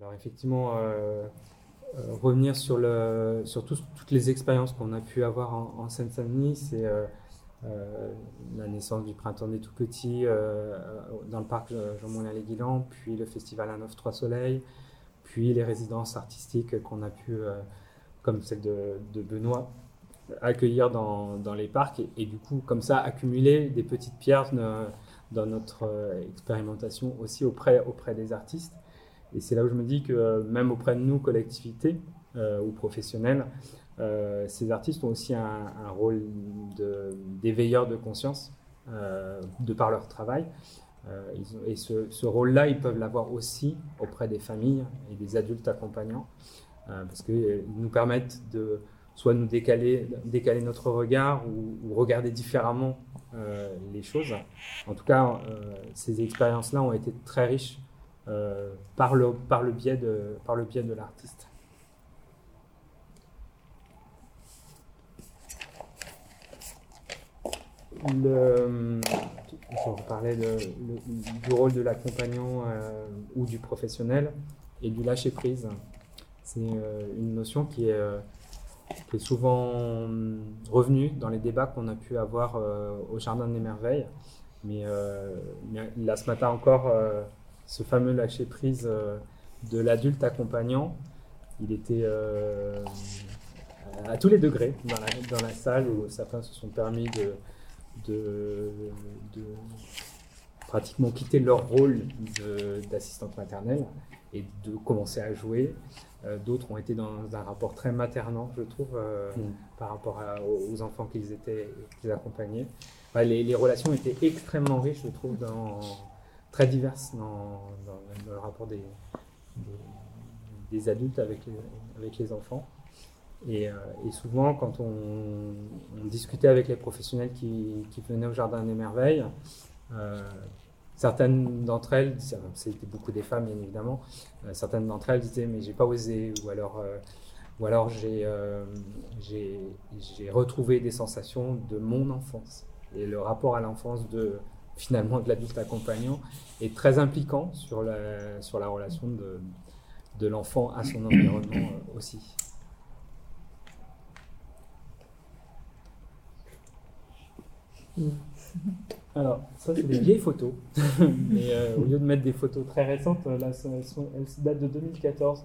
Alors effectivement, revenir sur, le, sur toutes les expériences qu'on a pu avoir en, en Seine-Saint-Denis, c'est euh, la naissance du Printemps des Tout Petits euh, dans le parc Jean-Moulin les Guilans, puis le festival à 9 Trois Soleils, puis les résidences artistiques qu'on a pu, euh, comme celle de, Benoît, accueillir dans, dans les parcs et, du coup, comme ça, accumuler des petites pierres dans notre expérimentation aussi auprès, auprès des artistes. Et c'est là où je me dis que même auprès de nous, collectivités ou professionnels, euh, ces artistes ont aussi un, rôle d'éveilleur de, conscience euh, de par leur travail. Euh, et ce, rôle-là, ils peuvent l'avoir aussi auprès des familles et des adultes accompagnants, parce qu'ils nous permettent de soit nous décaler, décaler notre regard ou, regarder différemment les choses. En tout cas, ces expériences-là ont été très riches par, le, par, le biais de, par le biais de l'artiste. je parlais du rôle de l'accompagnant euh, ou du professionnel et du lâcher prise. C'est euh, une notion qui est, euh, qui est, souvent revenue dans les débats qu'on a pu avoir au Jardin des Merveilles. Mais, là, ce matin encore, ce fameux lâcher prise de l'adulte accompagnant, il était à tous les degrés dans la, dans la salle où certains se sont permis de de, pratiquement quitter leur rôle d'assistante maternelle et de commencer à jouer. Euh, d'autres ont été dans un rapport très maternant, je trouve, euh, mm. par rapport aux enfants qu'ils étaient qu'ils accompagnaient. les, relations étaient extrêmement riches, je trouve, dans, très diverses dans, le rapport des, adultes avec les enfants. Euh, et, souvent, quand on, discutait avec les professionnels qui, venaient au Jardin des Merveilles, euh, certaines d'entre elles, c'était beaucoup des femmes bien évidemment, euh, certaines d'entre elles disaient mais j'ai pas osé, ou alors, ou alors j'ai, retrouvé des sensations de mon enfance. Et le rapport à l'enfance de finalement de l'adulte accompagnant est très impliquant sur la, sur la relation de, de l'enfant à son environnement aussi. Alors, ça, c'est des vieilles photos. Mais euh, au lieu de mettre des photos très récentes, là, elles, datent de 2014.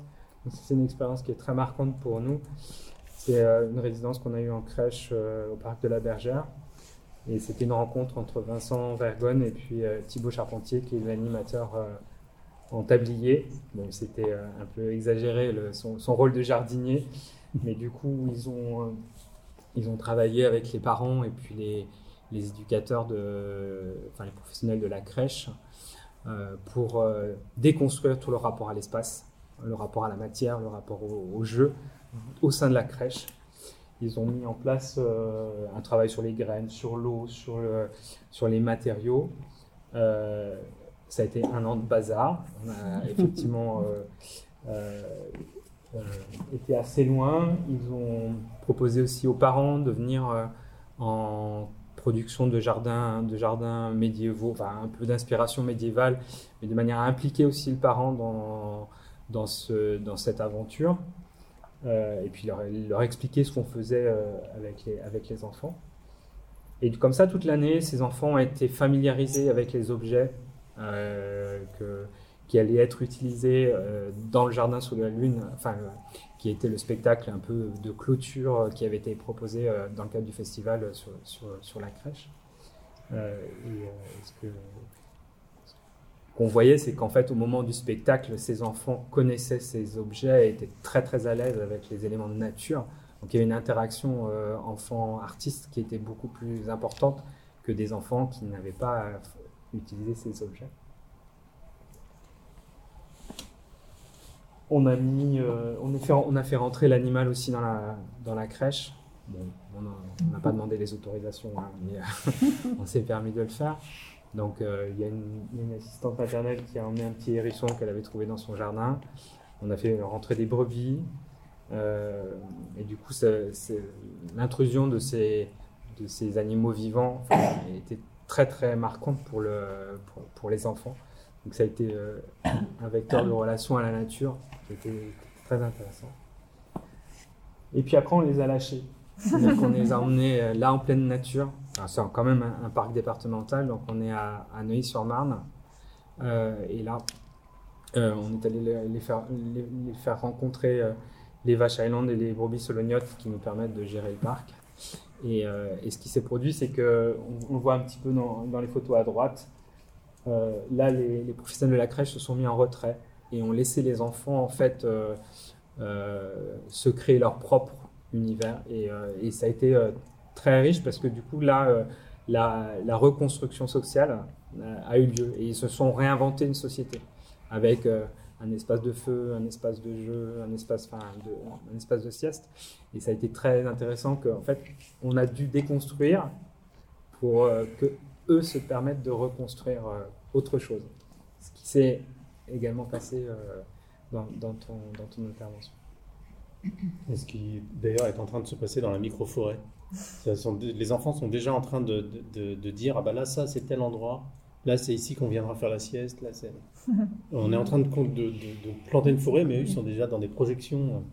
c'est une expérience qui est très marquante pour nous. C'est euh, une résidence qu'on a eue en crèche euh, au parc de la Bergère. Et c'était une rencontre entre Vincent Vergonne et puis Thibaut Charpentier, qui est l'animateur en tablier. Bon, c'était un peu exagéré son, rôle de jardinier. Mais du coup, ils ont, ils ont travaillé avec les parents et puis les les éducateurs, de, enfin les professionnels de la crèche, euh, pour euh, déconstruire tout le rapport à l'espace, le rapport à la matière, le rapport au, jeu au sein de la crèche. Ils ont mis en place euh, un travail sur les graines, sur l'eau, sur, sur les matériaux. ça a été un an de bazar. On a effectivement été assez loin. Ils ont proposé aussi aux parents de venir en production de jardins, de jardins médiévaux, enfin un peu d'inspiration médiévale, mais de manière à impliquer aussi le parent dans, dans, ce, dans cette aventure. Euh, et puis leur, expliquer ce qu'on faisait euh, avec, les, enfants. Et comme ça, toute l'année, ces enfants ont été familiarisés avec les objets euh, qui allaient être utilisés dans le jardin sous la lune, enfin qui était le spectacle un peu de clôture qui avait été proposé dans le cadre du festival sur, la crèche. et qu'on voyait, c'est qu'en fait, au moment du spectacle, ces enfants connaissaient ces objets et étaient très très à l'aise avec les éléments de nature. Donc il y avait une interaction enfant-artiste qui était beaucoup plus importante que des enfants qui n'avaient pas utilisé ces objets. On a mis, euh, on, fait, on, a fait, rentrer l'animal aussi dans la, crèche. on n'a pas demandé les autorisations, hein, mais euh, on s'est permis de le faire. Donc euh, il y, a une assistante maternelle qui a emmené un petit hérisson qu'elle avait trouvé dans son jardin. On a fait rentrer des brebis. et du coup, l'intrusion de ces, de ces animaux vivants était très très marquante pour, le, pour, pour les enfants. Donc ça a été euh, un vecteur de relation à la nature qui était très intéressant. Et puis après, on les a lâchés. Donc on les a emmenés euh, là en pleine nature. C'est quand même un, parc départemental, donc on est à, Neuilly-sur-Marne. et là, on est allé les, faire, rencontrer les vaches Highland et les brebis solognottes qui nous permettent de gérer le parc. Et, ce qui s'est produit, c'est qu'on on voit un petit peu dans, les photos à droite, euh, là, les, professionnels de la crèche se sont mis en retrait et ont laissé les enfants en fait euh, euh, se créer leur propre univers. Et, ça a été très riche parce que du coup, là, la, reconstruction sociale a eu lieu et ils se sont réinventés une société avec un espace de feu, un espace de jeu, un espace, de, un espace de sieste. Et ça a été très intéressant qu'en fait, on a dû déconstruire pour que eux se permettent de reconstruire euh, autre chose. Ce qui s'est également passé euh, dans, dans, ton, dans ton intervention. Et ce qui d'ailleurs est en train de se passer dans la micro-forêt. Les enfants sont déjà en train de, de, de, dire Ah bah là, ça c'est tel endroit, là c'est ici qu'on viendra faire la sieste, là c'est. On est en train de, de, planter une forêt, mais eux ils sont déjà dans des projections